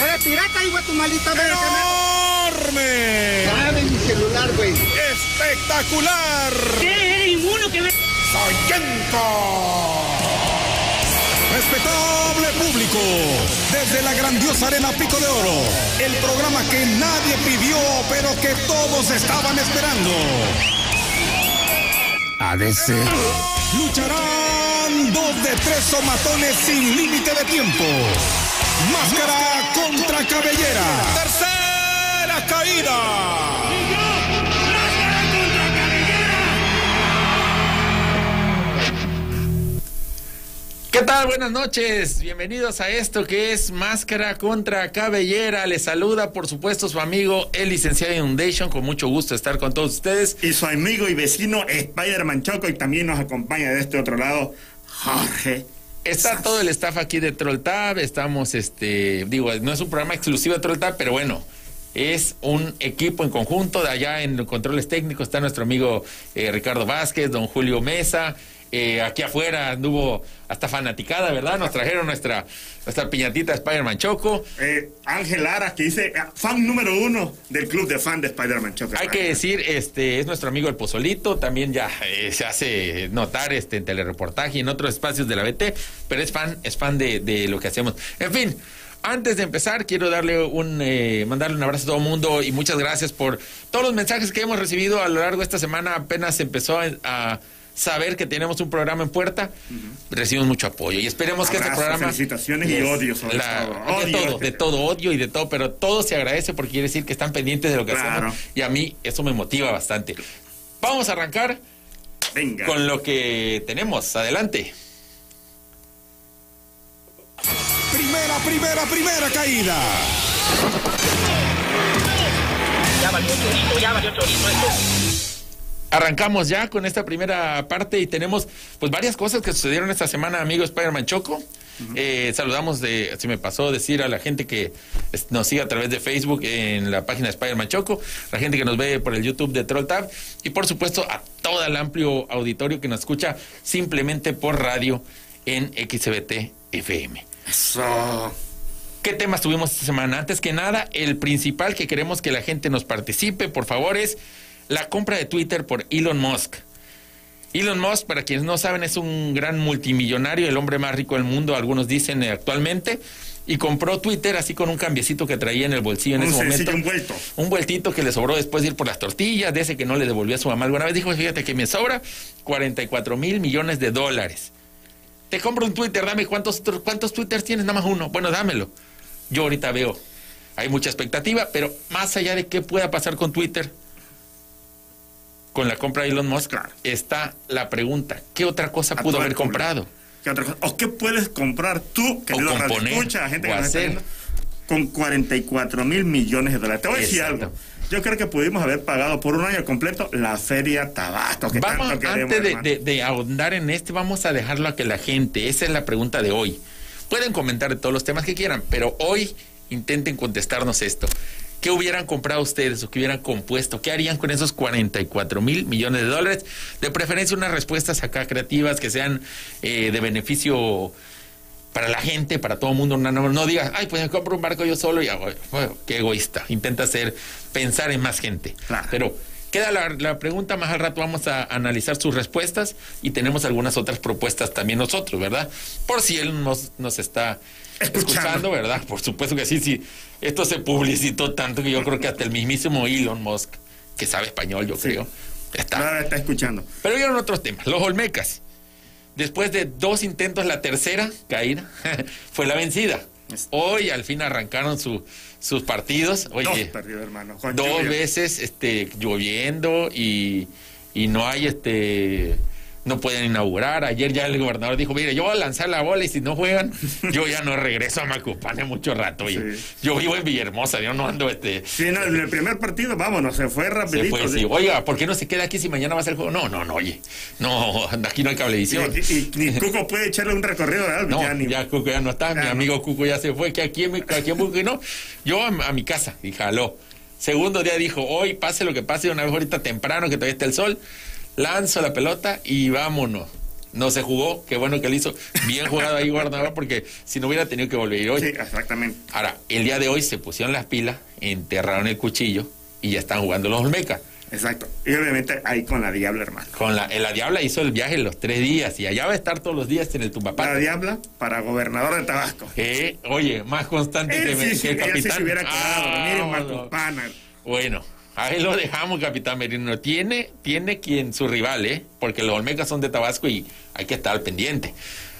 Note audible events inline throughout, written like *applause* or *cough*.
Eres pirata, hijo de tu maldita. ¡Enorme! Dame mi celular, güey. ¡Espectacular! ¿Qué? ¿Eres inmuno que ve? ¡Soyenco! Respetable público, desde la grandiosa arena Pico de Oro, el programa que nadie pidió, pero que todos estaban esperando. ADC. Lucharán dos de tres somatones sin límite de tiempo. Máscara contra cabellera. Tercera caída. ¿Qué tal? Buenas noches. Bienvenidos a esto que es Máscara contra Cabellera. Les saluda, por supuesto, su amigo, el licenciado Inundation. Con mucho gusto estar con todos ustedes. Y su amigo y vecino Spider-Man Choco y también nos acompaña de este otro lado Jorge. Está todo el staff aquí de Troll Tab. Estamos, este, digo, no es un programa exclusivo de Troll Tab, pero bueno, es un equipo en conjunto. De allá en los controles técnicos está nuestro amigo eh, Ricardo Vázquez, don Julio Mesa. Eh, aquí afuera anduvo hasta fanaticada, ¿verdad? Nos trajeron nuestra, nuestra piñatita Spider-Man Choco. Eh, Ángel Aras, que dice eh, fan número uno del club de fan de Spider-Man Choco. Hay que decir, este es nuestro amigo el Pozolito, también ya eh, se hace notar este en telereportaje y en otros espacios de la BT, pero es fan, es fan de, de lo que hacemos. En fin. Antes de empezar, quiero darle un, eh, mandarle un abrazo a todo el mundo y muchas gracias por todos los mensajes que hemos recibido a lo largo de esta semana. Apenas empezó a, a saber que tenemos un programa en puerta, recibimos mucho apoyo y esperemos que este programa... felicitaciones y odio sobre La- todo. de Odio todo, este- de todo, odio y de todo, pero todo se agradece porque quiere decir que están pendientes de lo que Claro. hacemos y a mí eso me motiva bastante. Vamos a arrancar Venga. con lo que tenemos. Adelante. Primera, primera, primera caída. Ya valió chorizo, ya valió chorizo esto. Arrancamos ya con esta primera parte y tenemos pues varias cosas que sucedieron esta semana, amigo Spider-Man Choco. Eh, saludamos de, se me pasó decir a la gente que nos sigue a través de Facebook en la página de Spider-Man Choco, la gente que nos ve por el YouTube de Troll Tab y por supuesto a todo el amplio auditorio que nos escucha simplemente por radio en XBT FM. Eso. ¿Qué temas tuvimos esta semana? Antes que nada, el principal que queremos que la gente nos participe, por favor, es la compra de Twitter por Elon Musk. Elon Musk, para quienes no saben, es un gran multimillonario, el hombre más rico del mundo, algunos dicen eh, actualmente, y compró Twitter así con un cambiecito que traía en el bolsillo en Un ese momento. sencillo envuelto. Un vueltito que le sobró después de ir por las tortillas, de ese que no le devolvió a su mamá alguna vez. Dijo, fíjate que me sobra 44 mil millones de dólares. Te compro un Twitter, dame cuántos, cuántos Twitters tienes, nada más uno. Bueno, dámelo. Yo ahorita veo, hay mucha expectativa, pero más allá de qué pueda pasar con Twitter, con la compra de Elon Musk, Claro. está la pregunta, ¿qué otra cosa A pudo haber comprado? ¿Qué otra cosa? ¿O qué puedes comprar tú, querido componer, radioescucha, gente o que nos está viendo, con 44 mil millones de dólares? Te voy a decir algo. Yo creo que pudimos haber pagado por un año completo la feria Tabasco, que Vamos, tanto queremos. antes de, hermano. de- de ahondar en este, vamos a dejarlo a que la gente, esa es la pregunta de hoy. Pueden comentar de todos los temas que quieran, pero hoy intenten contestarnos esto. ¿Qué hubieran comprado ustedes o qué hubieran compuesto? ¿Qué harían con esos 44 mil millones de dólares? De preferencia unas respuestas acá creativas que sean eh, de beneficio para la gente, para todo el mundo. No, no, no digas, ay, pues me compro un barco yo solo y hago, bueno, qué egoísta. Intenta hacer, pensar en más gente. Claro. Pero queda la, la pregunta, más al rato vamos a analizar sus respuestas y tenemos algunas otras propuestas también nosotros, ¿verdad? Por si él nos, nos está Escuchando. escuchando, ¿verdad? Por supuesto que sí, sí. Esto se publicitó tanto que yo creo que hasta el mismísimo Elon Musk, que sabe español, yo Sí. creo, está. Ahora está escuchando. Pero vieron otros temas. Los Olmecas. Después de dos intentos, la tercera caída *laughs* fue la vencida. Hoy al fin arrancaron su- sus partidos. Oye, Dos perdidos, hermano. con dos lluvia. veces este, lloviendo y, y no hay este no pueden inaugurar. Ayer ya el gobernador dijo, mire, yo voy a lanzar la bola y si no juegan, *laughs* yo ya no regreso a Macupane mucho rato. Oye, Sí. yo vivo en Villahermosa, yo no ando este... Sí, no, en el primer partido, vámonos, se fue Se rapidito. fue, sí. Oiga, ¿por qué no se queda aquí si mañana va a ser el juego? No, no, no, oye. No, aquí no hay cablevisión. y- y ni *laughs* Cuco puede echarle un recorrido, ¿verdad? No, Ya ni- ya Cuco ya no está, mi no. amigo Cuco ya se fue, que aquí en, aquí en Buque, no. Yo a, a mi casa y jaló. Segundo día dijo, hoy pase lo que pase, una vez ahorita temprano que todavía está el sol, lanzo la pelota y vámonos. No se jugó, qué bueno que le hizo. Bien jugado ahí Guardaba, porque si no hubiera tenido que volver a ir hoy. Sí, exactamente. Ahora, el día de hoy se pusieron las pilas, enterraron el cuchillo y ya están jugando los Olmecas. Exacto. Y obviamente ahí con la Diabla, hermano. Con la, la Diabla hizo el viaje los tres días y allá va a estar todos los días en el La Tumbapata. Diabla para gobernador de Tabasco. Eh, oye, más constante que, Él me- sí, que el él sí capitán. se hubiera quedado. Ah, Miren. Bueno, ahí lo dejamos, capitán Merino. Tiene, tiene quien su rival, ¿eh? Porque los Olmecas son de Tabasco y hay que estar pendiente.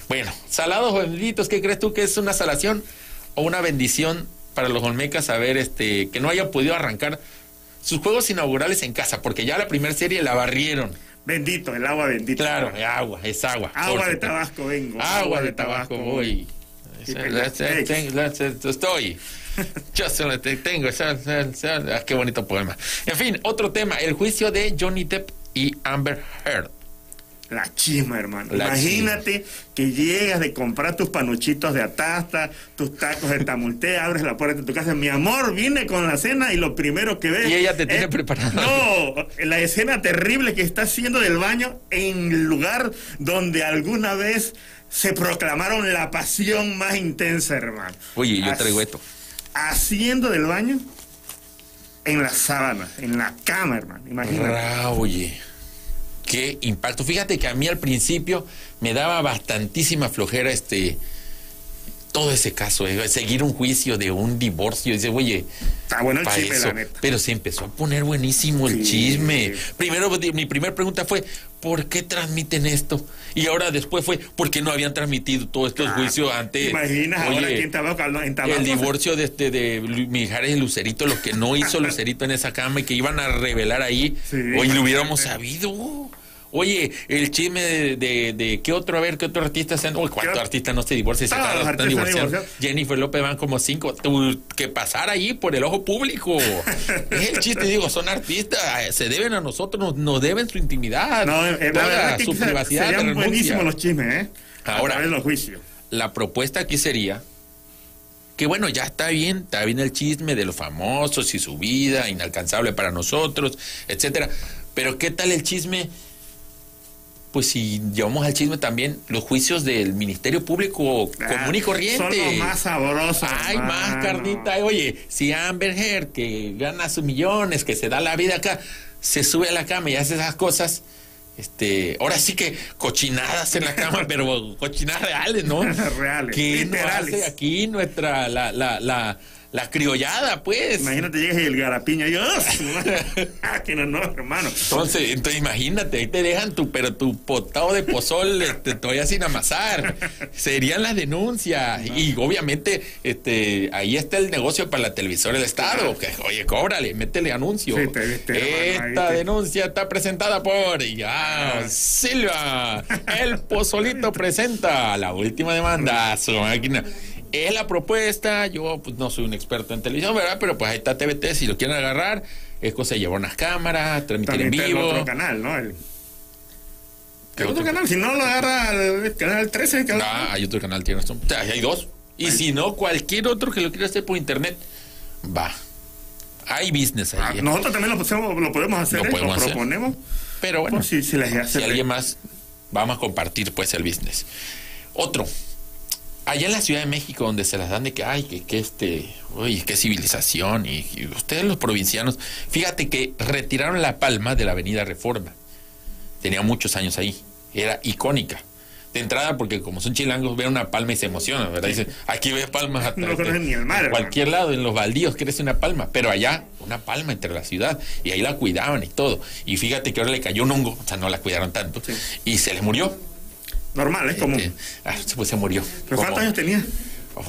Bueno, salados o benditos, ¿qué crees tú que es una salación o una bendición para los Olmecas saber este, que no hayan podido arrancar sus juegos inaugurales en casa? Porque ya la primera serie la barrieron. Bendito, el agua bendita. Claro, es agua, es agua. Agua de. Tabasco vengo. Agua de Tabasco voy. Estoy. *laughs* Yo se lo te- tengo. esa- ah, qué bonito poema. En fin, otro tema. El juicio de Johnny Depp y Amber Heard. La chisma, hermano. La Imagínate que llegas de comprar tus panuchitos de atasta, tus tacos de tamulte, *laughs* abres la puerta de tu casa. Mi amor, vine con la cena y lo primero que ves. Y ella te tiene es- preparado. No, la escena terrible que está haciendo del baño en el lugar donde alguna vez se proclamaron la pasión más intensa, hermano. Oye, yo traigo esto. Haciendo del baño en la sábana, en la cama, hermano. Imagínate. Oye. Qué impacto. Fíjate que a mí al principio me daba bastantísima flojera este todo ese caso, eh, seguir un juicio de un divorcio. Dice, oye, Está bueno el chisme, la neta. Pero se empezó a poner buenísimo el Sí. chisme. Primero, mi primera pregunta fue, ¿por qué transmiten esto? Y ahora después fue, ¿por qué no habían transmitido todos estos Ah, juicios antes? Imaginas ahora Oye, aquí en Tabasco, en Tabasco el divorcio de, este, de Lu- Mijares y Lucerito, lo que no hizo *laughs* Lucerito en esa cama y que iban a revelar ahí, Sí, hoy lo hubiéramos sabido. Oye, el chisme de, de, de qué otro, a ver, qué otro artista se han, uy, ¿cuántos artistas no se divorcian? Se están- están divorciando. Jennifer López van como cinco. Tú, que pasar ahí por el ojo público. *laughs* es el chiste, digo, son artistas, eh, se deben a nosotros, nos, nos deben su intimidad, No, eh, la toda verdad su privacidad. serían buenísimos los chismes, ¿eh? Ahora. Los juicios. la propuesta aquí sería que bueno, ya está bien, está bien el chisme de los famosos y su vida inalcanzable para nosotros, etcétera. Pero ¿qué tal el chisme? Pues si llevamos al chisme también los juicios del Ministerio Público común y Ah, corriente. Son los más sabrosos. Ay, hermano. más carnita. Oye, si Amber Heard, que gana sus millones, que se da la vida acá, se sube a la cama y hace esas cosas, este, ahora sí que cochinadas en la cama, pero *laughs* cochinadas reales, ¿no? Reales, ¿Qué nos literales. hace aquí nuestra, la, la, la, la criollada, pues? Imagínate, llegas y el garapiño yo, *laughs* ah, que no, no, hermano. Entonces, entonces imagínate, ahí te dejan tu, pero tu potado de pozol *laughs* este, todavía sin amasar. Serían las denuncias. Y obviamente, este, ahí está el negocio para la televisora del Estado. Que, oye, cóbrale, métele anuncio. Sí, te viste, hermano, ahí Esta denuncia está presentada por ya, Silva. El pozolito *laughs* presenta la última demanda. Su máquina. Es la propuesta, yo pues no soy un experto en televisión, ¿verdad? Pero pues ahí está TVT, si lo quieren agarrar, es cosa de llevar unas cámaras, transmitir También en está el vivo. otro canal, ¿no? El, ¿Qué otro otro? canal, si no lo agarra el canal 13, el canal- Ah, hay otro canal, tienes razón. O sea, hay dos. Y si no, cualquier otro que lo quiera hacer por internet, va. Hay business Ah, ahí. ¿eh? nosotros también lo, podemos- lo podemos hacer, Lo ¿eh? podemos lo hacer. proponemos. Pero bueno, si les hace si alguien más, vamos a compartir pues el business. Otro. Allá en la Ciudad de México, donde se las dan de que, ay, que, que este, uy, qué civilización, y, y ustedes los provincianos, fíjate que retiraron la palma de la Avenida Reforma. Tenía muchos años ahí, era icónica. De entrada, porque como son chilangos, ven una palma y se emocionan, ¿verdad? Dicen, aquí ves palmas hasta *laughs* No conocen ni el mar, en hermano. cualquier lado, en los baldíos crece una palma, pero allá una palma entre la ciudad, y ahí la cuidaban y todo. Y fíjate que ahora le cayó un hongo, o sea, no la cuidaron tanto, Sí. y se les murió. Normal, es común. Ah, pues se murió. ¿Pero Como- cuántos años tenía?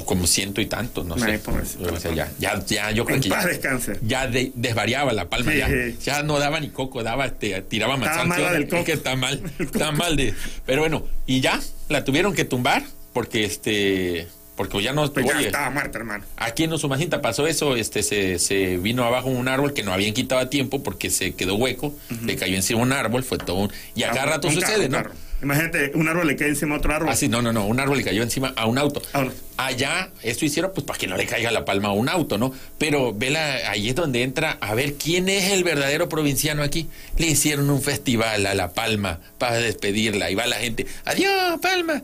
como ciento y tantos, no Ay, sé. pobrecito. O sea, ya, ya, ya, yo creo En que paz ya, descanse. ya de- desvariaba la palma, Sí. ya, ya no daba ni coco, daba, este, tiraba Estaba manzana. mala del *laughs* Es coco. que está mal, *laughs* está mal de, pero bueno, y ya, la tuvieron que tumbar, porque este, porque ya no, Pues ya oye, estaba muerta, hermano. Aquí en Usumacinta pasó eso, este se, se vino abajo un árbol que no habían quitado a tiempo porque se quedó hueco, le cayó encima un árbol, fue todo un... Y a Ah, cada rato carro, sucede, ¿no? carro. Imagínate, un árbol le cae encima a otro árbol. Así, no, no, no, un árbol le cayó encima a un auto. Ah, no. Allá, esto hicieron pues para que no le caiga la palma a un auto, ¿no? Pero vela, ahí es donde entra a ver quién es el verdadero provinciano aquí. Le hicieron un festival a La Palma para despedirla y va la gente, adiós, Palma.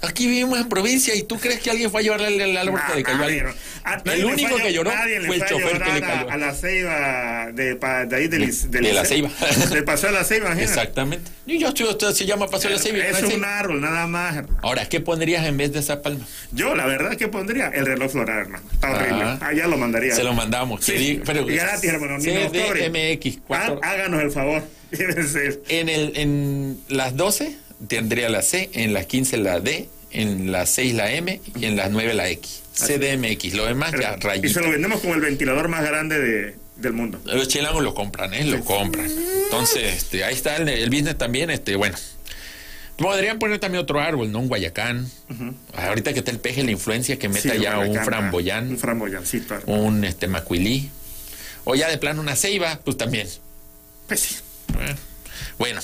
Aquí vivimos en provincia y tú crees que alguien fue a llevarle el árbol que le cayó a Nadie, alguien? no. A- El único que lloró fue el chofer que le a- cayó. A, la ceiba de, pa- de ahí del, De- del de la. Ceiba. *laughs* Del paseo de la ceiba, imagínate. Exactamente. Y yo estoy, usted se llama Paseo de la Ceiba. Es un árbol, nada más. Ahora, ¿qué pondrías en vez de esa palma? Yo, la verdad, que pondría el reloj floral, hermano. Está horrible. Ah. Allá lo mandaría. Se lo mandamos. Sí, que diga- pero- y gratis, hermano. CDMX. cuatro- Há- Háganos el favor. *laughs* Sí. En, el, en las 12 tendría la C, en las 15 la D, en las 6 la M y en las 9 la X. CDMX, lo demás ya y se lo vendemos como el ventilador más grande de, del mundo. Los chilangos lo compran, ¿eh? Lo compran. Entonces, este, ahí está el, el business también, este, bueno. Podrían poner también otro árbol, ¿no? Un guayacán. Ahorita que está el peje, la influencia que meta Sí, ya un framboyán, Un framboyancito. hermano. un este macuilí. O ya de plano una ceiba, pues también. Pues sí. Bueno,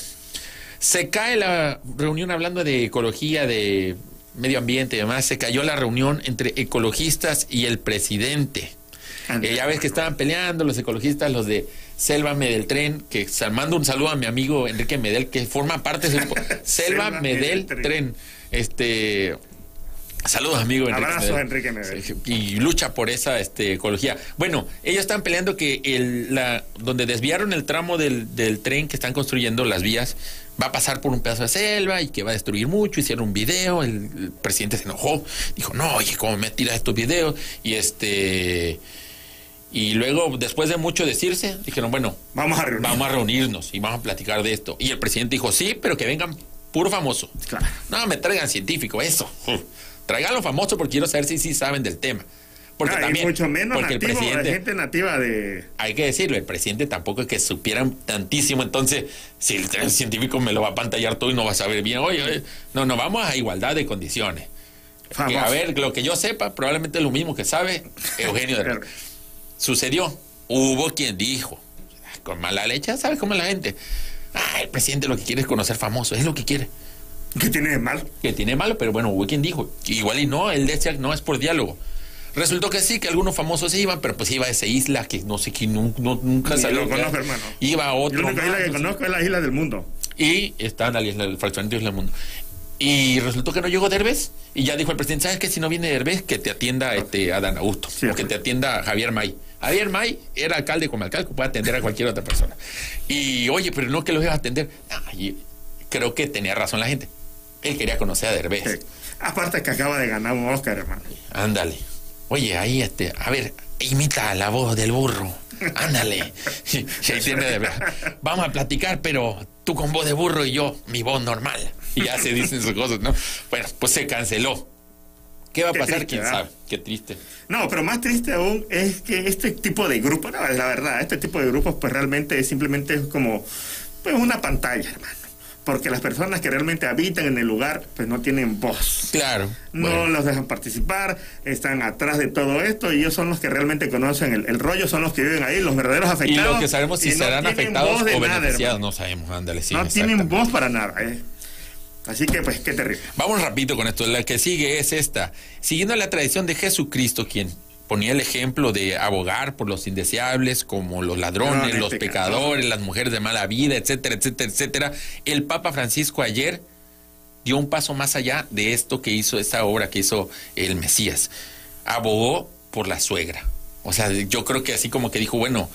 se cae la reunión hablando de ecología, de medio ambiente y demás. Se cayó la reunión entre ecologistas y el presidente. Eh, ya ves que estaban peleando los ecologistas, los de Selva del Tren, que mando un saludo a mi amigo Enrique Medel, que forma parte de Selva *laughs* Selva Medel Medel Tren. Tren. Este. Saludos, amigo Enrique Abrazos, Medel. Enrique Medel. Y lucha por esa este, ecología. Bueno, ellos están peleando que el, la, donde desviaron el tramo del, del tren que están construyendo las vías va a pasar por un pedazo de selva y que va a destruir mucho. Hicieron un video, el, el presidente se enojó, dijo, no, oye, ¿cómo me tiras estos videos? Y este... Y luego, después de mucho decirse, dijeron, bueno, Vamos a vamos a reunirnos y vamos a platicar de esto. Y el presidente dijo, sí, pero que vengan puro famoso. Claro. No, me traigan científico, eso. Traigan los famosos porque quiero saber si sí saben del tema. Porque Ah, y también, mucho menos porque el nativo, presidente, gente nativa de... hay que decirlo, el presidente tampoco es que supieran tantísimo, entonces si el científico me lo va a pantallar todo y no va a saber bien, oye, oye, no, no, vamos a igualdad de condiciones. Que, famosos. a ver, lo que yo sepa, probablemente es lo mismo que sabe Eugenio de. *laughs* Sucedió, hubo quien dijo, con mala leche, ¿sabes cómo es la gente? Ah, el presidente lo que quiere es conocer famosos, es lo que quiere. ¿Qué tiene de mal? Que tiene malo, pero bueno, hubo quien dijo, igual y no, él decía, no, es por diálogo. Resultó que sí, que algunos famosos se iban, pero pues iba a esa isla que no sé quién nu- nu- nunca salió. lo conozco, hermano. Iba a Yo otro. la única isla que conozco es la isla del mundo. Y está en la isla, el fraccionamiento de Isla del Mundo. Y resultó que no llegó Derbez. Y ya dijo el presidente, ¿sabes qué? Si no viene Derbez, que te atienda este, Adán Augusto. Sí, o que te atienda Javier May. Javier May era alcalde como alcalde, puede atender a cualquier otra persona. Y oye, pero no que lo iba a atender. Creo que tenía razón la gente. Él quería conocer a Derbez. Sí. Aparte que acaba de ganar un Oscar, hermano. Ándale. Oye, ahí este, a ver, imita la voz del burro. Ándale. *laughs* Tiene de. Vamos a platicar, pero tú con voz de burro y yo, mi voz normal. Y ya se dicen sus cosas, ¿no? Bueno, pues se canceló. ¿Qué va a Qué pasar? triste, ¿Quién ¿verdad? sabe? Qué triste. No, pero más triste aún es que este tipo de grupos, no, la verdad, este tipo de grupos pues realmente es simplemente es como pues una pantalla, hermano. Porque las personas que realmente habitan en el lugar pues no tienen voz. Claro. No Bueno, los dejan participar, están atrás de todo esto y ellos son los que realmente conocen el, el rollo, son los que viven ahí, los verdaderos y afectados. lo que sabemos si y no serán afectados o nada, beneficiados, hermano. no sabemos. Ándale, sí. no tienen voz para nada. eh. Así que pues qué terrible. Vamos rapidito con esto. La que sigue es esta. Siguiendo la tradición de Jesucristo, quien ponía el ejemplo de abogar por los indeseables, como los ladrones, los pecadores. las mujeres de mala vida, etcétera, etcétera, etcétera. El Papa Francisco ayer dio un paso más allá de esto que hizo, esta obra que hizo el Mesías. Abogó por la suegra. O sea, yo creo que así como que dijo, bueno,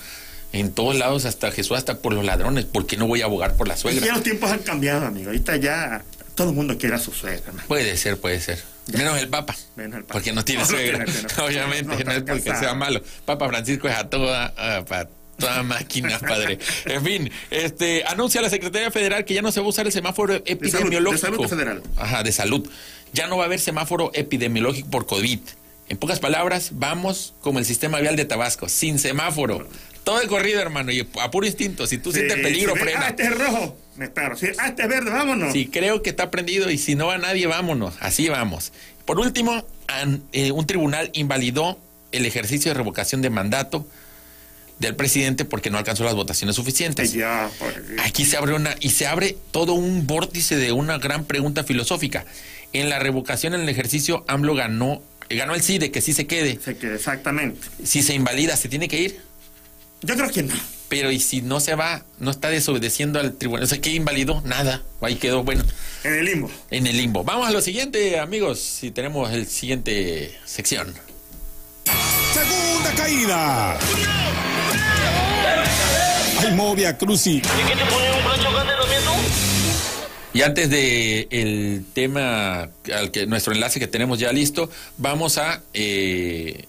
en todos lados, hasta Jesús, hasta por los ladrones, ¿por qué no voy a abogar por la Y suegra? ya los tiempos han cambiado, amigo. Ahorita ya todo el mundo quiere a su suegra, hermano. Puede ser, puede ser. Menos el Papa. Menos el Papa. Porque no tiene *laughs* *laughs* No, no suegra. tiene. Obviamente, No, es porque casado. sea malo. Papa Francisco es a toda, pa- toda *laughs* máquina, padre. En fin, este anuncia la Secretaría Federal que ya no se va a usar el semáforo epidemiológico. de salud federal. Ajá, de salud. Ya no va a haber semáforo epidemiológico por COVID. En pocas palabras, vamos como el sistema vial de Tabasco, sin semáforo. Todo el corrido, hermano, y a puro instinto. Si tú sientes peligro, frena. Ah, este es rojo. Me. Sí, ah, este es verde, vámonos. Si creo que está prendido y si no va nadie, vámonos. Así vamos. Por último, an- eh, un tribunal invalidó el ejercicio de revocación de mandato del presidente porque no alcanzó las votaciones suficientes. Ya, Aquí se abre una y se abre todo un vórtice de una gran pregunta filosófica. En la revocación en el ejercicio AMLO ganó ganó el sí de que sí se quede. sé que exactamente. Si se invalida, se tiene que ir. Yo creo que no. Pero y si no se va, no está desobedeciendo al tribunal. O sea, ¿qué invalidó? Nada. Ahí quedó, bueno, En el limbo. en el limbo. Vamos a lo siguiente, amigos. Si tenemos el siguiente sección. Segunda caída. Ay, Movia Cruci. Y antes de el tema al que nuestro enlace que tenemos ya listo, vamos a eh,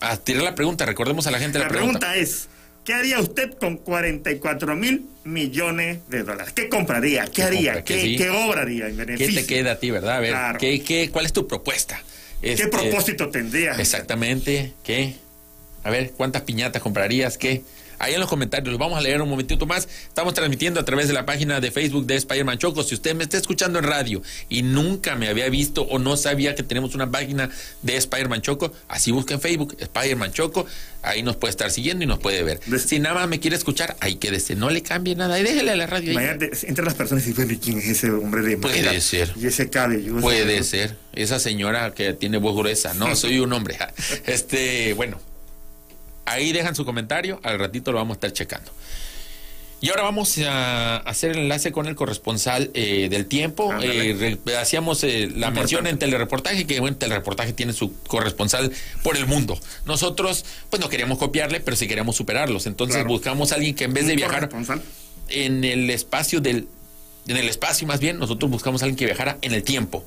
a tirar la pregunta. Recordemos a la gente la, La pregunta es, ¿qué haría usted con 44 mil millones de dólares? ¿Qué compraría? ¿Qué, ¿Qué haría? compra? ¿Qué, ¿Qué sí? qué obra haría en ¿Qué beneficio? te queda a ti, verdad? A ver, Claro. ¿qué, qué, cuál es tu propuesta? ¿Qué Este, propósito tendría? Exactamente. ¿Qué? A ver, ¿cuántas piñatas comprarías? ¿Qué? Ahí en los comentarios, los vamos a leer un momentito más. Estamos transmitiendo a través de la página de Facebook de Spider-Man Choco. Si usted me está escuchando en radio y nunca me había visto o no sabía que tenemos una página de Spider-Man Choco, así busca en Facebook Spider-Man Choco. Ahí nos puede estar siguiendo y nos puede ver. Si nada más me quiere escuchar, ahí quédese. No le cambie nada. Y déjele a la radio. Imagínate, entre las personas y ¿y ¿quién es ese hombre de Puede ser. Y ese cabello. Puede ser. Esa señora que tiene voz gruesa. No, *laughs* soy un hombre. Este, bueno. Ahí dejan su comentario. Al ratito lo vamos a estar checando. Y ahora vamos a hacer el enlace con el corresponsal eh, del tiempo. Eh, re- hacíamos eh, la mención en telereportaje, que bueno, telereportaje tiene su corresponsal por el mundo. Nosotros, pues no queríamos copiarle, pero sí queríamos superarlos. Entonces Claro. buscamos a alguien que en vez de viajar en el espacio del en el espacio más bien nosotros buscamos a alguien que viajara en el tiempo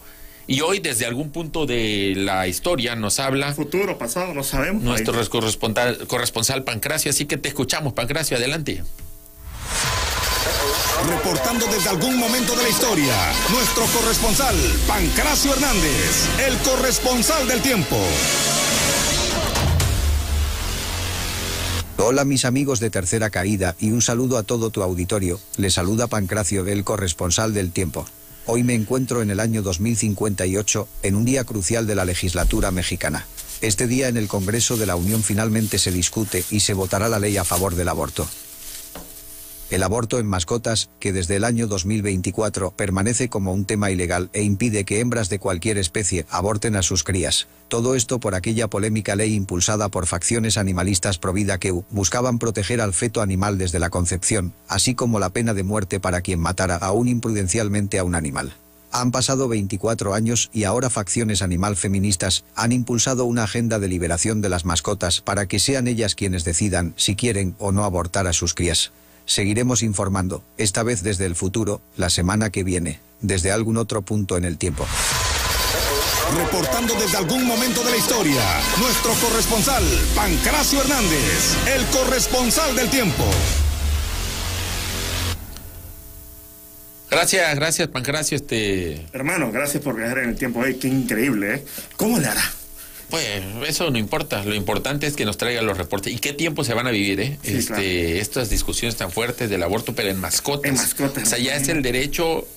y hoy desde algún punto de la historia nos habla Futuro, pasado, no sabemos. nuestro Ahí. corresponsal, corresponsal Pancracio así que te escuchamos Pancracio adelante Reportando desde algún momento de la historia, nuestro corresponsal, Pancracio Hernández, el corresponsal del tiempo. Hola mis amigos de Tercera Caída y un saludo a todo tu auditorio, le saluda Pancracio del corresponsal del tiempo. Hoy me encuentro en el año 2058, en un día crucial de la legislatura mexicana. Este día en el Congreso de la Unión finalmente se discute y se votará la ley a favor del aborto. El aborto en mascotas, que desde el año 2024 permanece como un tema ilegal e impide que hembras de cualquier especie aborten a sus crías. Todo esto por aquella polémica ley impulsada por facciones animalistas pro vida que buscaban proteger al feto animal desde la concepción, así como la pena de muerte para quien matara aún imprudencialmente a un animal. Han pasado 24 años y ahora facciones animal feministas han impulsado una agenda de liberación de las mascotas para que sean ellas quienes decidan si quieren o no abortar a sus crías. Seguiremos informando, esta vez desde el futuro, la semana que viene, desde algún otro punto en el tiempo. Reportando desde algún momento de la historia, nuestro corresponsal, Pancracio Hernández, el corresponsal del tiempo. gracias gracias Pancracio este Hermano, gracias por viajar en el tiempo. Ay, qué increíble, ¿eh? ¿Cómo le hará? Pues eso no importa. Lo importante es que nos traigan los reportes. Y qué tiempo se van a vivir eh Sí, este claro. estas discusiones tan fuertes del aborto pero en mascotas. En mascotas, o sea ya es el derecho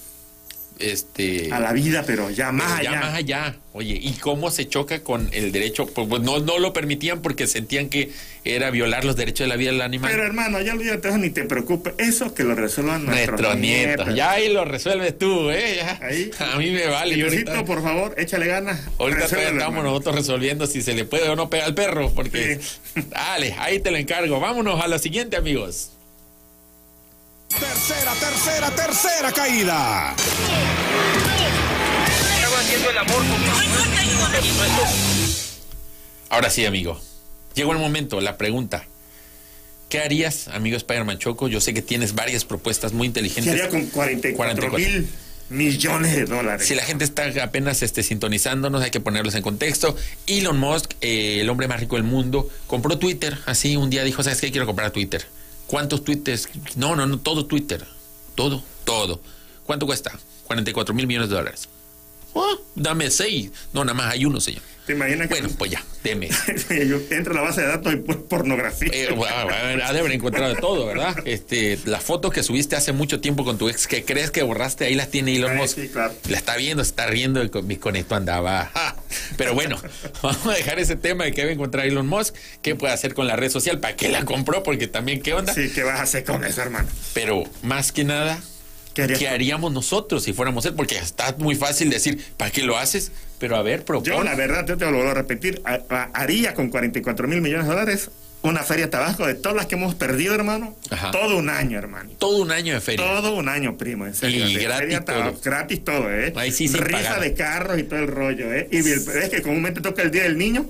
este A la vida, pero ya más Pero ya allá. más allá. Oye, ¿y cómo se choca con el derecho? Pues, pues, no, no lo permitían porque sentían que era violar los derechos de la vida del animal. Pero hermano, ya olvídate eso, ni te preocupes. Eso que lo resuelvan nuestros, Nuestros nietos. Ya ahí lo resuelves tú, ¿eh? Ya. Ahí. *laughs* A mí me vale. Necesito, ahorita por favor, échale ganas. ahorita estamos hermano. nosotros resolviendo si se le puede o no pegar al perro. Porque. Sí. *laughs* Dale, ahí te lo encargo. Vámonos a lo siguiente, amigos. Tercera, tercera, caída. Estaba haciendo el amor Ahora sí, amigo. Llegó el momento, la pregunta. ¿Qué harías, amigo Spider-Man Choco? Yo sé que tienes varias propuestas muy ¿Qué inteligentes. haría con 44 mil millones de dólares? Si la gente está apenas este, sintonizándonos, hay que ponerlos en contexto. Elon Musk, eh, el hombre más rico del mundo, compró Twitter. Así un día dijo, ¿sabes qué? Quiero comprar Twitter. ¿Cuántos twitters? No, no, no, todo Twitter. Todo, todo. ¿Cuánto cuesta? 44 mil millones de dólares. Oh, dame seis. No, nada más hay uno, señor. ¿Te imaginas que Bueno, *laughs* pues ya, deme. yo entro a la base de datos y por pornografía? Eh, bueno, ha de haber encontrado todo, ¿verdad? *laughs* Este, las fotos que subiste hace mucho tiempo con tu ex, que crees que borraste, ahí las tiene Elon Musk. sí, claro. La está viendo, se está riendo con, esto andaba. *laughs* Pero bueno, vamos a dejar ese tema de que debe encontrar Elon Musk, qué puede hacer con la red social, para qué la compró, porque también qué onda. Sí, ¿qué vas a hacer con eso, hermano? Pero más que nada, ¿Qué harías ¿qué haríamos nosotros si fuéramos él? Porque está muy fácil decir, ¿para qué lo haces? Pero a ver, propon. Yo, la verdad, yo te lo vuelvo a repetir, haría con 44 mil millones de dólares una feria de Tabasco de todas las que hemos perdido, hermano. Ajá. Todo un año, hermano. Todo un año de feria. Todo un año, primo, en serio. Y de gratis feria Tabasco, todo. Gratis todo, ¿eh? Ahí sí, Rifa pagar. de carros y todo el rollo, ¿eh? Y es que comúnmente toca el Día del Niño.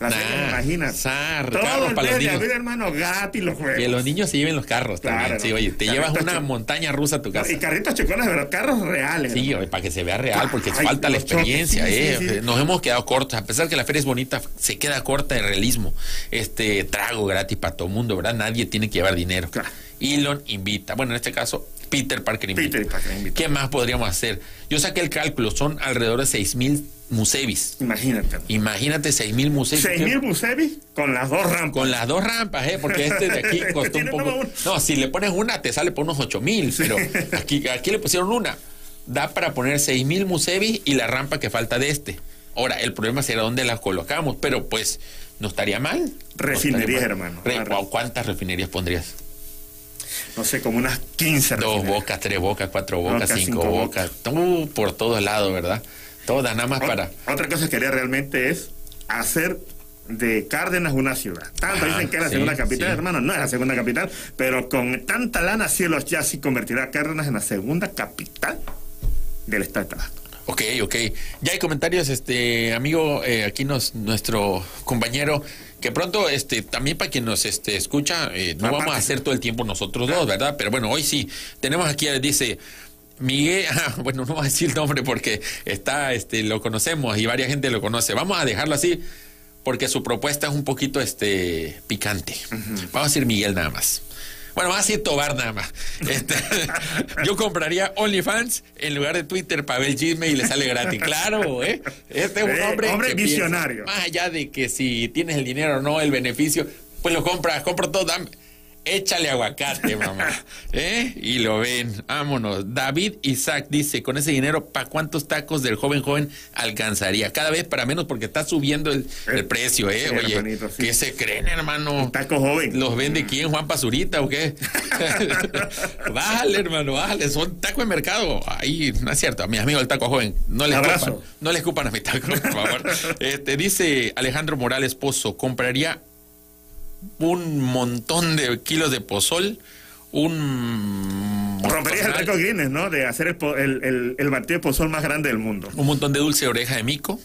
La Nah, imagina. zar, Todo carros el para los niños. abril, hermano, los juegos. Que los niños se lleven los carros Claro, también. Sí, oye, te llevas una montaña rusa a tu casa. Y carritos chocones, pero carros reales. Sí, oye, para que se vea real, porque Ay, falta la experiencia, sí, sí, ¿eh? sí. Nos hemos quedado cortos, a pesar que la feria es bonita, se queda corta de realismo. Este trago gratis para todo el mundo, ¿verdad? Nadie tiene que llevar dinero. Claro. Elon invita, bueno, en este caso, Peter Parker invita. Peter Parker invita. ¿Qué más podríamos hacer? Yo saqué el cálculo, son alrededor de 6 mil musevis. Imagínate. Imagínate 6 mil musevis. 6.000 Busevi con las dos rampas. Con las dos rampas, ¿eh? Porque este de aquí *laughs* costó un poco. No, si le pones una, te sale por unos 8 mil, pero *laughs* aquí, aquí le pusieron una. Da para poner 6 mil musevis y la rampa que falta de este. Ahora, el problema será dónde la colocamos, pero pues no estaría mal. No Refinerías, mal. hermano. Re- wow, ¿Cuántas refinerías pondrías? No sé, como unas 15 Dos refinerías. bocas, tres bocas, cuatro bocas, Bocas, cinco, cinco bocas. Uh, por todos lados, ¿verdad? Todas, nada más para. Otra cosa que haría realmente es hacer de Cárdenas una ciudad. Tanto Ah, dicen que es la sí, segunda capital, sí. hermano, no es la segunda capital, pero con tanta lana cielos ya sí convertirá a Cárdenas en la segunda capital del estado de Tabasco. Ok, ok. Ya hay comentarios, este amigo, eh, aquí nos, nuestro compañero, que pronto, este, también para quien nos este, escucha, eh, no Aparte. vamos a hacer todo el tiempo nosotros dos, ¿verdad? Pero bueno, hoy sí. Tenemos aquí, dice, Miguel, *laughs* ah, bueno, no voy a decir el nombre porque está, este, lo conocemos y varias gente lo conoce. Vamos a dejarlo así porque su propuesta es un poquito, este, picante. Vamos a decir Miguel nada más. Bueno, vamos a decir Tobar nada más. *laughs* Este, *laughs* yo compraría OnlyFans en lugar de Twitter para ver el chisme y le sale gratis. Claro, ¿eh? Este es un Eh, hombre, hombre piensa, visionario. más allá de que si tienes el dinero o no, el beneficio, pues lo compras, compro todo, dame. Échale aguacate, mamá. *laughs* ¿Eh? Y lo ven. Vámonos. David Isaac dice, con ese dinero, ¿para cuántos tacos del joven joven alcanzaría? Cada vez para menos porque está subiendo el, el precio, ¿eh? Sí, Oye, hermanito, sí. ¿qué se creen, hermano? Taco joven. ¿Los vende quién? ¿Juan Pazurita o qué? *laughs* bájale, hermano, bájale. Son tacos de mercado. Ahí, no es cierto. A mis amigos del taco joven, no les Abrazo. escupan. No les escupan a mi taco, por favor. *laughs* Este, dice Alejandro Morales Pozo, compraría un montón de kilos de pozol, un... Romperías el récord Guinness, ¿no? De hacer el, el, el, el batido de pozol más grande del mundo. un montón de dulce de oreja de mico.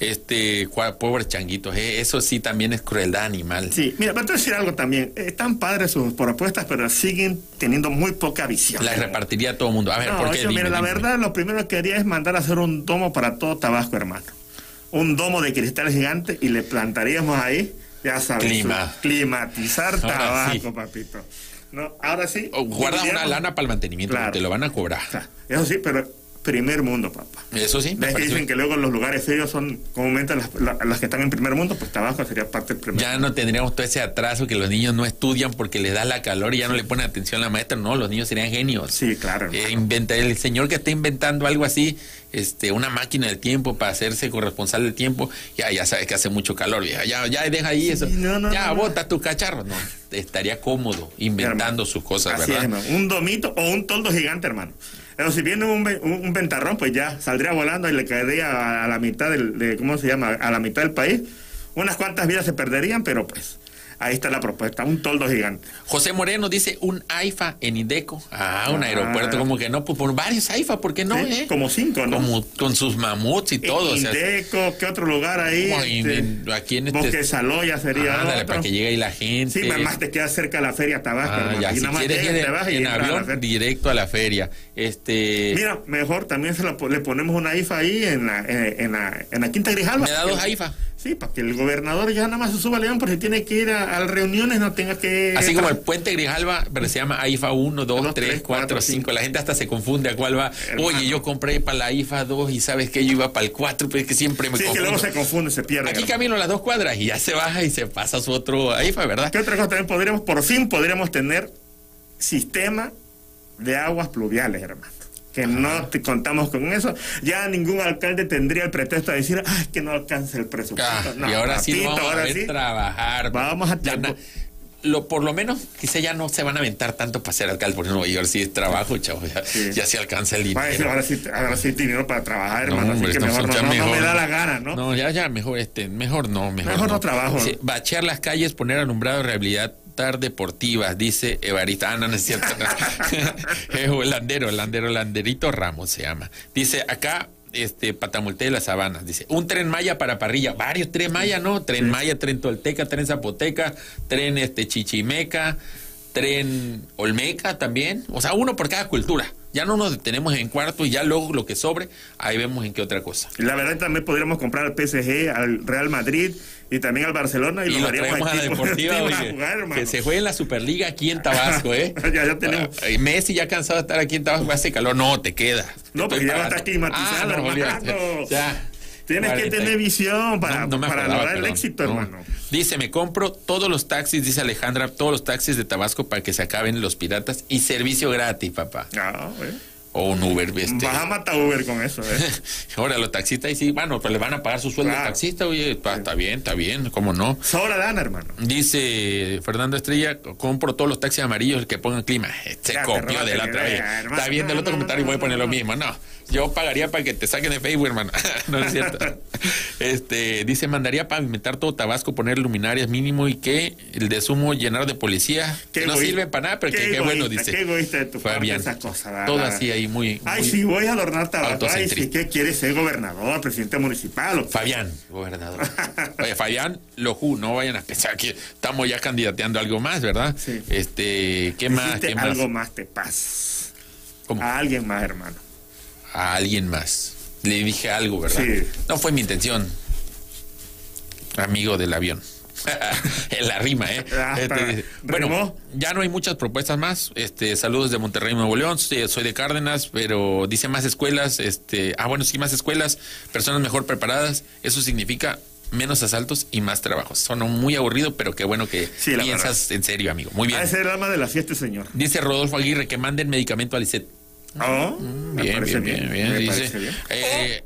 Este, pobres changuitos, ¿eh? eso sí también es crueldad animal. Sí, mira, pero te voy a decir algo también. Eh, Están padres sus propuestas, pero siguen teniendo muy poca visión. Las repartiría a todo el mundo. A ver, No, ¿por qué? mira, Dime, la dime. verdad, lo primero que haría es mandar a hacer un domo para todo Tabasco, hermano. Un domo de cristal gigante y le plantaríamos ahí, ya sabes, Clima. climatizar Ahora Tabasco, sí. papito. No, ahora sí. O guarda una lana para el mantenimiento, Claro. te lo van a cobrar. Eso sí, pero primer mundo, papá. Eso sí, me Ves que dicen que luego los lugares fríos son comúnmente las, la- las que están en primer mundo, pues Tabasco sería parte del primer Ya no tendríamos todo ese atraso que los niños no estudian porque les da la calor y ya no le ponen atención a la maestra. No, los niños serían genios. Sí, claro. Eh, inventa- el señor que está inventando algo así, este, una máquina del tiempo para hacerse corresponsal del tiempo, ya, ya sabes que hace mucho calor, vieja. Ya, ya deja ahí eso. no, no, ya no, bota tu cacharro. No, estaría cómodo inventando Hermano. sus cosas, es, ¿verdad? hermano. Un domito o un toldo gigante, hermano. Pero si viene un, un, un ventarrón, pues ya saldría volando y le caería a, a la mitad del, de, ¿cómo se llama? A la mitad del país. Unas cuantas vidas se perderían, pero pues ahí está la propuesta, un toldo gigante. José Moreno dice un AIFA en Ideco. Ah, un Ah. aeropuerto, como que no, pues por varios AIFA, ¿por qué no? Sí, eh? Como cinco, ¿no? Como con sus mamuts y todo. o sea, Indeco, ¿qué otro lugar ahí? en- Este, en- aquí en este. Bosque Saloya sería Ándale, otro. para que llegue ahí la gente. Sí, más te queda cerca la feria Tabasco, Ah, ya, y si nada más quieres llegas, ir te vas y en, en a avión directo a la feria. Este. Mira, mejor también se la le ponemos una IFA ahí en la, en, en la, en la Quinta Grijalva. Me da dos AIFA. Sí, para que el gobernador ya nada más se suba a León, porque tiene que ir a, a reuniones, no tenga que... Así como el puente Grijalva, pero se llama AIFA 1, 2, 3, 4, 5. La gente hasta se confunde a cuál va. Hermano. Oye, yo compré para la IFA 2 y sabes que yo iba para el 4, pero es que siempre me Sí, que confundo. luego se confunde, se pierde. Aquí hermano. camino las dos cuadras y ya se baja y se pasa a su otro AIFA, ¿verdad? ¿Qué otra cosa también podríamos, por fin podríamos tener sistema de aguas pluviales, hermano? Que no te contamos con eso. Ya ningún alcalde tendría el pretexto de decir, ay, que no alcanza el presupuesto. Ah, No, y ahora sí papito, vamos a ahora ver sí. trabajar. Vamos a na- lo, por lo menos, quizá ya no se van a aventar tanto para ser alcalde, porque no, y ahora sí es trabajo, chavo, ya, Sí. ya se alcanza el a decir, dinero. ahora sí, ahora sí dinero para trabajar, No, hermano. hombre, así que mejor, no, ya no, no mejor me da la gana, ¿no? No, ya, ya, mejor, este, mejor no, mejor, Mejor no trabajo, Sí, bachear las calles, poner alumbrado, rehabilitar deportivas, dice Evarista. Ah, no, no es cierto. no. es *laughs* holandero, holandero, holanderito Ramos se llama. Dice, acá, este, Patamulté de las Sabanas, dice, un tren Maya para parrilla, varios tren Maya, ¿no? Tren Maya, tren Tolteca, tren Zapoteca, tren este Chichimeca, tren Olmeca también, o sea, uno por cada cultura. Ya no nos detenemos en cuarto y ya luego lo que sobre, ahí vemos en qué otra cosa. La verdad también podríamos comprar al PSG, al Real Madrid y también al Barcelona y, Y lo traemos a la *laughs* deportiva, a jugar, que se juegue en la Superliga aquí en Tabasco, ¿eh? *laughs* Ya, ya tenemos. Ah, y Messi ya cansado de estar aquí en Tabasco, hace calor, no, te queda. No, porque ya va a estar climatizado, Ah, no, hermano. Ya. Tienes que 40. tener visión para, No, no me para acordaba, lograr el éxito, No. hermano. Dice, me compro todos los taxis, dice Alejandra, todos los taxis de Tabasco para que se acaben los piratas y servicio gratis, papá. Ah, eh. O un Uber, este. Vas a matar Uber con eso, ¿eh? *laughs* Ahora los taxistas, y sí, bueno, pues le van a pagar su sueldo al Claro. taxista, oye, pa- está bien, está bien, ¿cómo no? Sobra lana, hermano. Dice Fernando Estrella, compro todos los taxis amarillos que pongan clima. Eh, Se copió de la otra vez. Está bien del otro comentario voy a poner lo mismo. No, yo pagaría para que te saquen de Facebook, hermano. *laughs* no es cierto. *laughs* Este, dice, mandaría para inventar todo Tabasco, poner luminarias mínimo y que el de sumo llenar de policía. Qué Que no sirven para nada, pero qué que qué bueno, dice. Qué egoísta de tu parte Fabián. Todo así ahí muy... Ay, muy- si voy a adornar Tabasco. Ay, si autocentrista. que quieres ser gobernador, presidente municipal. o- Fabián, gobernador. *laughs* Oye, Fabián, Loju, no vayan a pensar que estamos ya candidateando a algo más, ¿verdad? Sí. Este, ¿qué más? Dijiste ¿Qué más? algo más te pasa. ¿Cómo? A alguien más, hermano. a alguien más. Le dije algo, ¿verdad? Sí. No fue mi intención. Amigo del avión. *laughs* en la rima, ¿eh? Ah, Este, bueno, ya no hay muchas propuestas más. Este, saludos de Monterrey, Nuevo León. Soy de Cárdenas, pero dice más escuelas. Este, ah, bueno, sí, más escuelas, personas mejor preparadas. Eso significa menos asaltos y más trabajos. Son muy aburrido, pero qué bueno que Sí, piensas en serio, amigo. Muy bien. De ser el alma de la fiesta, señor. Dice Rodolfo Aguirre que manden medicamento a Lisset. Oh, Bien, bien, bien, bien. Me Dice, bien. eh,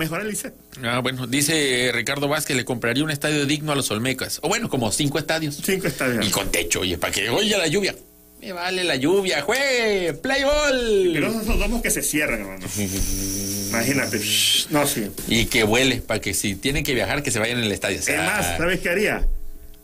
Mejor el ICET. Ah, bueno, dice Ricardo Vázquez, le compraría un estadio digno a los Olmecas. O bueno, como cinco estadios. Cinco estadios. Y con techo, oye, para que oye la lluvia. Me vale la lluvia, juegue, play ball. Pero esos domos que se cierran, hermano. *laughs* Imagínate. No, sí. Y que vuele, para que si tienen que viajar, que se vayan en el estadio. O sea, Es más, ¿sabes qué haría?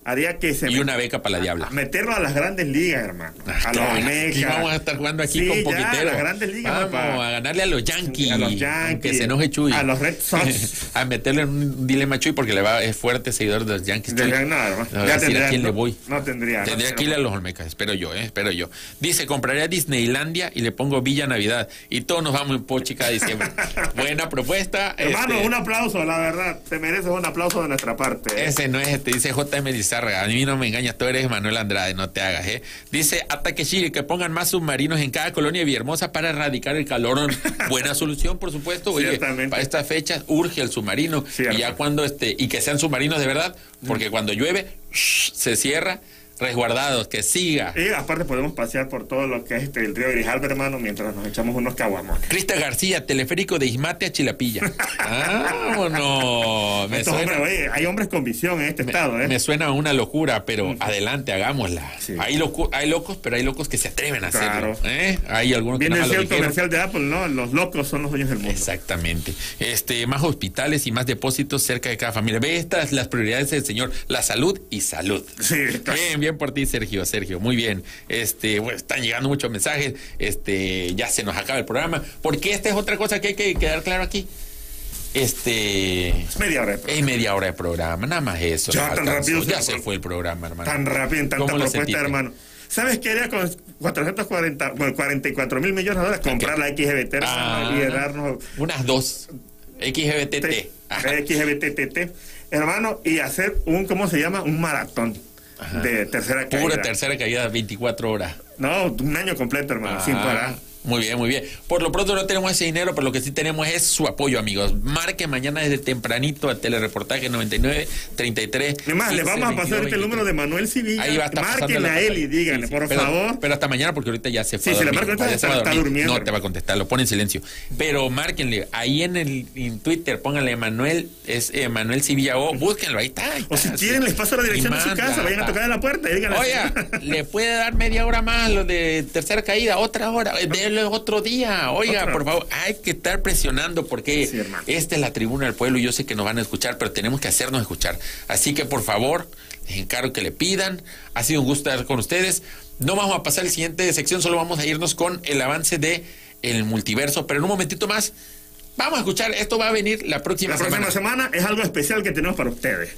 Haría que se y una beca para la diabla. meterlo a las grandes ligas, hermano. Ah, A los y vamos a estar jugando aquí Sí, con poquitero. las grandes ligas, Vamos papá. a ganarle a los Yankees. A los Yankees. Aunque se enoje Chuy. A los Red *laughs* Sox. a meterle en un dilema a Chuy porque le va, es fuerte seguidor de los Yankees. De- Chuy. no, va a Ya tendría- a quién no- le voy. No tendría. no Tendría que ir a los Olmecas, espero yo, ¿eh? espero yo. Dice, compraría Disneylandia y le pongo Villa Navidad. Y todos nos vamos en pochi cada diciembre. *laughs* Buena propuesta. Hermano, este, un aplauso, la verdad. Te mereces un aplauso de nuestra parte. ¿eh? Ese no es, este dice JM A mí no me engañas, tú eres Manuel Andrade, no te hagas, ¿eh? Dice Ataque Chile, que pongan más submarinos en cada colonia de Villahermosa para erradicar el calor. *laughs* Buena solución, por supuesto. Oye, para estas fechas urge el submarino. Cierto. Y ya cuando este, y que sean submarinos de verdad, porque cuando llueve, shh, se cierra, resguardados, que siga. Y aparte podemos pasear por todo lo que es este, el río Grijalva, hermano, mientras nos echamos unos caguamones. Crista García, teleférico de Ismate a Chilapilla. *laughs* Vámonos. Me suena, hombres, oye, hay hombres con visión en este estado, ¿eh? me suena a una locura, pero adelante, hagámosla. Sí. Hay, locu- hay locos, pero hay locos que se atreven a hacerlo. Claro. ¿eh? Hay algunos que Viene nada el más lo cierto dijeron. comercial de Apple, ¿no? Los locos son los dueños del mundo. Exactamente. Este, más hospitales y más depósitos cerca de cada familia. Ve estas las prioridades del señor, la salud y salud. Sí, Bien, bien por ti, Sergio, Sergio, muy bien. Este, bueno, están llegando muchos mensajes. Este, ya se nos acaba el programa, porque esta es otra cosa que hay que quedar claro aquí. Este, Es media hora. de programa. es media hora de programa, nada más eso. Ya, tan rápido se Ya se fue. el programa, hermano. Tan rápido, en tanta ¿Cómo lo propuesta, sentiste? hermano. ¿Sabes qué haría con 440, bueno, 44 mil millones de dólares? Comprar la XGBT Ah. y darnos Unas dos. XGBTT. T. XGBTT, hermano, y hacer un, ¿cómo se llama? Un maratón de tercera caída. Pura tercera caída, 24 horas. No, un año completo, hermano, sin Ah, parar. Muy bien, muy bien. Por lo pronto no tenemos ese dinero, pero lo que sí tenemos es su apoyo, amigos. Marque mañana desde tempranito a telereportaje 99 33. Además, le 15, vamos a pasar 22, ahorita el número de Manuel Civilla. Ahí va a estar la a él y díganle, Sí, sí, por pero- favor. Pero hasta mañana, porque ahorita ya se fue. Sí, a si le marco está dormir. durmiendo. No te va a contestar, lo pone en silencio. Pero márquenle, ahí en el en Twitter, pónganle Manuel, es eh, Manuel Civilla o búsquenlo, ahí está. ahí O si está, quieren, les paso la dirección de su casa, vayan a está. tocar a la puerta y díganle. Oiga, le puede dar media hora más lo de tercera caída, otra hora, eh, otro día. Oiga, por favor, hay que estar presionando porque Sí, esta es la tribuna del pueblo y yo sé que nos van a escuchar, pero tenemos que hacernos escuchar. Así que por favor, les encargo que le pidan. Ha sido un gusto estar con ustedes. No vamos a pasar a la siguiente sección, solo vamos a irnos con el avance de el multiverso, pero en un momentito más. Vamos a escuchar, esto va a venir la próxima, La próxima semana. semana es algo especial que tenemos para ustedes.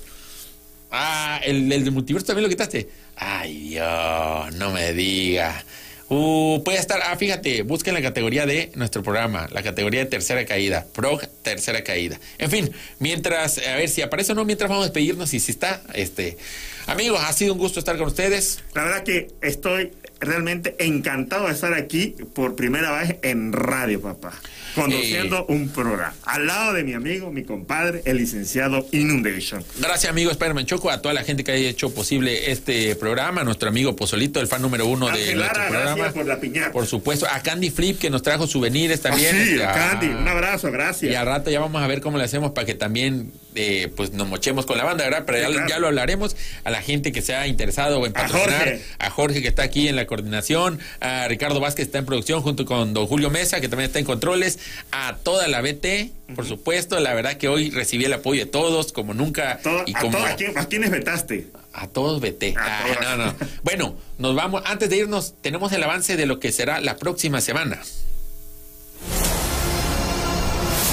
Ah, el, el del multiverso también lo quitaste. Ay, Dios, no me digas. Uh, puede estar, ah, fíjate, busquen la categoría de nuestro programa, la categoría de tercera caída, PROG tercera caída. En fin, mientras, a ver si aparece o no, mientras vamos a despedirnos y si está, este. Amigos, ha sido un gusto estar con ustedes. La verdad que estoy realmente encantado de estar aquí por primera vez en radio, papá. Conduciendo un programa. Al lado de mi amigo, mi compadre, el licenciado Inundation. Gracias, amigo Spider-Man Choco, a toda la gente que haya hecho posible este programa, a nuestro amigo Pozolito, el fan número uno de nuestro programa. gracias por la piñata. Por supuesto, a Candy Flip que nos trajo souvenirs Ah, también. sí, este, a- Candy, un abrazo, gracias. Y al rato ya vamos a ver cómo le hacemos para que también eh, pues nos mochemos con la banda, ¿verdad? Pero Sí, ya, claro. ya lo hablaremos. A la gente que se ha interesado en A patrocinar, Jorge. a Jorge que está aquí en la coordinación, a Ricardo Vázquez que está en producción junto con don Julio Mesa que también está en controles, a toda la BT, por supuesto. La verdad que hoy recibí el apoyo de todos como nunca. Todo- y a, todos, ¿a, quién- a quiénes vetaste? a todos vete. A Ah, todos. no, no. *laughs* Bueno, nos vamos. Antes de irnos, tenemos el avance de lo que será la próxima semana.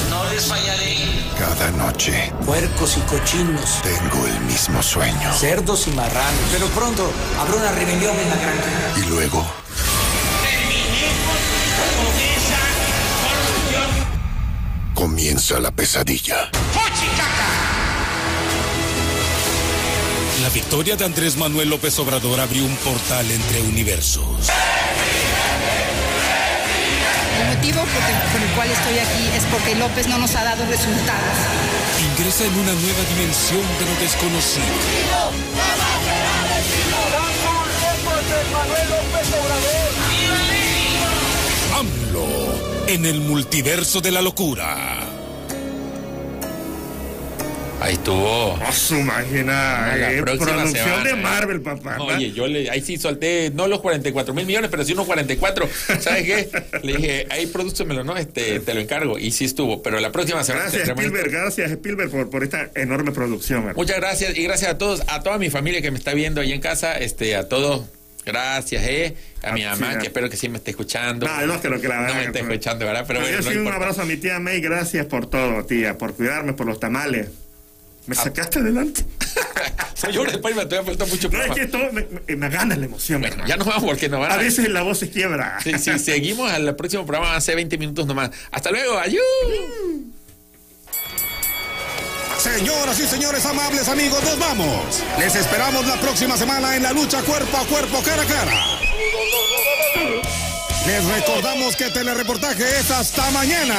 No les fallaré. Cada noche Puercos y cochinos, tengo el mismo sueño. cerdos y marranos. Pero pronto habrá una rebelión en la granja. Y luego comienza la pesadilla. La victoria de Andrés Manuel López Obrador abrió un portal entre universos. Motivo por el, por el cual estoy aquí es porque López no nos ha dado resultados. Ingresa en una nueva dimensión de lo desconocido. AMLO en el multiverso de la locura. Ahí estuvo. No su máquina. No, la eh, próxima producción semana. de Marvel, papá. Oye, yo le, ahí sí solté, no los 44 mil millones, pero sí unos 44. ¿Sabes qué? Le dije, ahí prodúcemelo, ¿no? Este, te lo encargo. Y sí estuvo. Pero la próxima semana Gracias, Spielberg. Gracias, Spielberg, por, por esta enorme producción. hermano. Muchas gracias y gracias a todos, a toda mi familia que me está viendo ahí en casa, este, a todos. Gracias, eh. A mi Ah, mamá, sí, que ah. espero que sí me esté escuchando. No, no creo que la No me esté escuchando, ¿verdad? Pero Pero bueno, yo no sí, un abrazo a mi tía May. Gracias por todo, tía. Por cuidarme, por los tamales. Me sacaste adelante. *laughs* Señor, después me todavía falta mucho No, es que todo me, me- me gana la emoción. Bueno, hermano. ya nos vamos porque nos van a... A veces la voz se quiebra. Sí, sí, *laughs* seguimos al próximo programa hace 20 minutos nomás. Hasta luego, ayú. Señoras y señores amables amigos, nos vamos. Les esperamos la próxima semana en la lucha cuerpo a cuerpo, cara a cara. Les recordamos que telereportaje es hasta mañana.